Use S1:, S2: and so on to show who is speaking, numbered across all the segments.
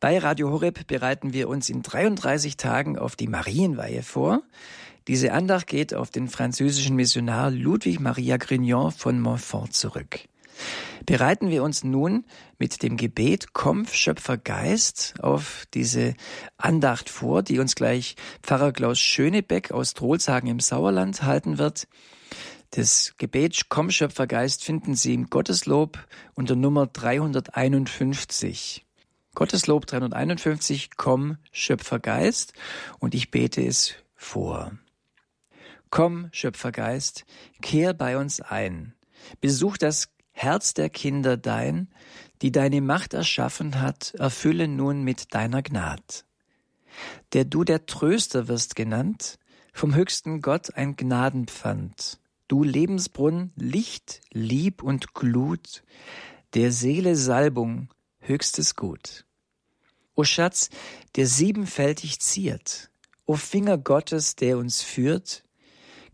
S1: Bei Radio Horeb bereiten wir uns in 33 Tagen auf die Marienweihe vor. Diese Andacht geht auf den französischen Missionar Ludwig Maria Grignon von Montfort zurück. Bereiten wir uns nun mit dem Gebet Komm, Schöpfergeist auf diese Andacht vor, die uns gleich Pfarrer Klaus Schönebeck aus Trohlshagen im Sauerland halten wird. Das Gebet Komm, Schöpfergeist finden Sie im Gotteslob unter Nummer 351. Gotteslob 351, komm, Schöpfergeist, und ich bete es vor. Komm, Schöpfergeist, kehr bei uns ein. Besuch das Herz der Kinder dein, die deine Macht erschaffen hat, erfülle nun mit deiner Gnad. Der du der Tröster wirst genannt, vom höchsten Gott ein Gnadenpfand. Du Lebensbrunn, Licht, Lieb und Glut, der Seele Salbung, höchstes Gut. O Schatz, der siebenfältig ziert, o Finger Gottes, der uns führt,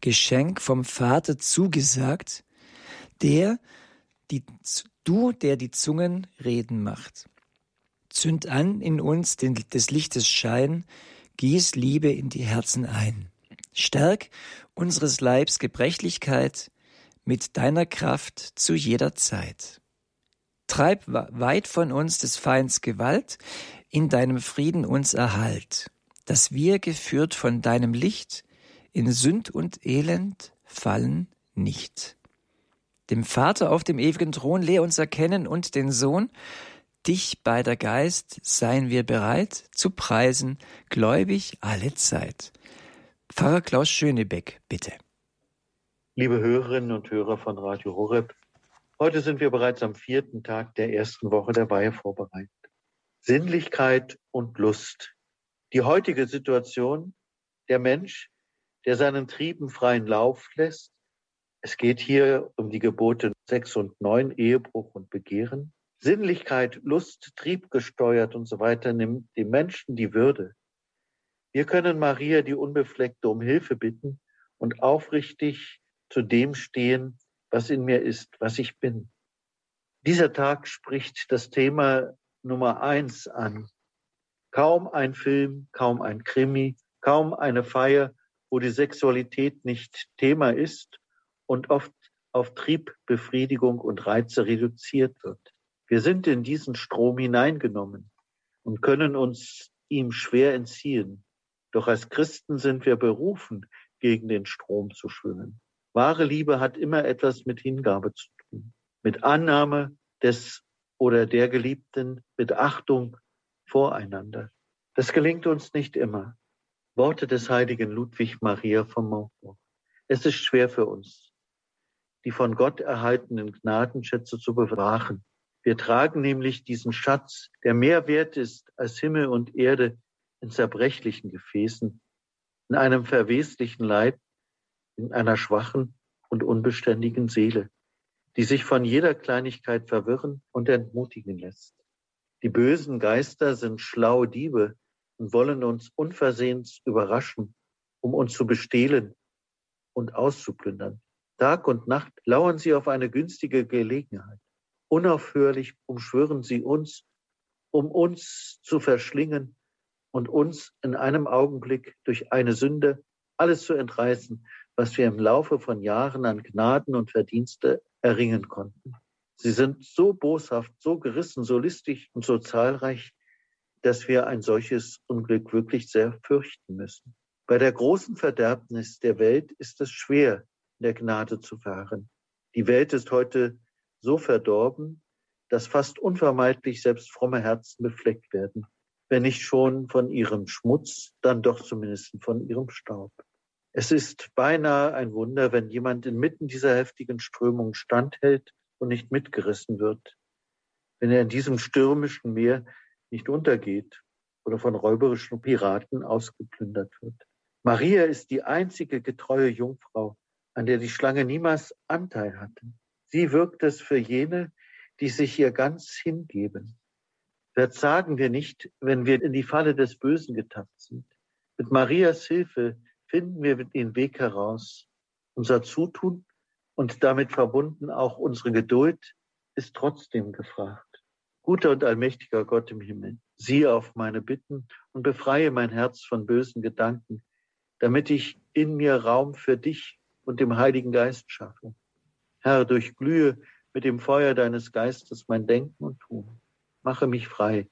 S1: Geschenk vom Vater zugesagt, der, die, du, der die Zungen reden macht. Zünd an in uns den, des Lichtes Schein, gieß Liebe in die Herzen ein. Stärk unseres Leibs Gebrechlichkeit mit deiner Kraft zu jeder Zeit. Treib weit von uns des Feinds Gewalt, in deinem Frieden uns erhalt, dass wir, geführt von deinem Licht, in Sünd und Elend fallen nicht. Dem Vater auf dem ewigen Thron lehr uns erkennen und den Sohn, dich bei der Geist seien wir bereit zu preisen, gläubig alle Zeit. Pfarrer Klaus Schönebeck, bitte.
S2: Liebe Hörerinnen und Hörer von Radio Horeb, Heute sind wir bereits am vierten Tag der ersten Woche der Weihe vorbereitet. Sinnlichkeit und Lust. Die heutige Situation, der Mensch, der seinen Trieben freien Lauf lässt. Es geht hier um die Gebote 6 und 9, Ehebruch und Begehren. Sinnlichkeit, Lust, triebgesteuert und so weiter nimmt dem Menschen die Würde. Wir können Maria, die Unbefleckte, um Hilfe bitten und aufrichtig zu dem stehen, was in mir ist, was ich bin. Dieser Tag spricht das Thema Nummer eins an. Kaum ein Film, kaum ein Krimi, kaum eine Feier, wo die Sexualität nicht Thema ist und oft auf Triebbefriedigung und Reize reduziert wird. Wir sind in diesen Strom hineingenommen und können uns ihm schwer entziehen. Doch als Christen sind wir berufen, gegen den Strom zu schwimmen. Wahre Liebe hat immer etwas mit Hingabe zu tun, mit Annahme des oder der Geliebten, mit Achtung voreinander. Das gelingt uns nicht immer. Worte des heiligen Ludwig Maria von Montfort. Es ist schwer für uns, die von Gott erhaltenen Gnadenschätze zu bewahren. Wir tragen nämlich diesen Schatz, der mehr wert ist als Himmel und Erde in zerbrechlichen Gefäßen, in einem verweslichen Leib, in einer schwachen und unbeständigen Seele, die sich von jeder Kleinigkeit verwirren und entmutigen lässt. Die bösen Geister sind schlaue Diebe und wollen uns unversehens überraschen, um uns zu bestehlen und auszuplündern. Tag und Nacht lauern sie auf eine günstige Gelegenheit. Unaufhörlich umschwören sie uns, um uns zu verschlingen und uns in einem Augenblick durch eine Sünde alles zu entreißen, was wir im Laufe von Jahren an Gnaden und Verdienste erringen konnten. Sie sind so boshaft, so gerissen, so listig und so zahlreich, dass wir ein solches Unglück wirklich sehr fürchten müssen. Bei der großen Verderbnis der Welt ist es schwer, in der Gnade zu fahren. Die Welt ist heute so verdorben, dass fast unvermeidlich selbst fromme Herzen befleckt werden. Wenn nicht schon von ihrem Schmutz, dann doch zumindest von ihrem Staub. Es ist beinahe ein Wunder, wenn jemand inmitten dieser heftigen Strömung standhält und nicht mitgerissen wird, wenn er in diesem stürmischen Meer nicht untergeht oder von räuberischen Piraten ausgeplündert wird. Maria ist die einzige getreue Jungfrau, an der die Schlange niemals Anteil hatte. Sie wirkt es für jene, die sich ihr ganz hingeben. Verzagen wir nicht, wenn wir in die Falle des Bösen getappt sind. Mit Marias Hilfe finden wir den Weg heraus. Unser Zutun und damit verbunden auch unsere Geduld ist trotzdem gefragt. Guter und allmächtiger Gott im Himmel, Sieh auf meine Bitten und befreie mein Herz von bösen Gedanken, damit ich in mir Raum für dich und dem Heiligen Geist schaffe. Herr, durchglühe mit dem Feuer deines Geistes mein Denken und Tun. Mache mich frei,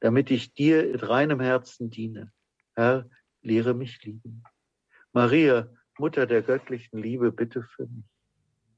S2: damit ich dir mit reinem Herzen diene. Herr, lehre mich lieben. Maria, Mutter der göttlichen Liebe, bitte für mich.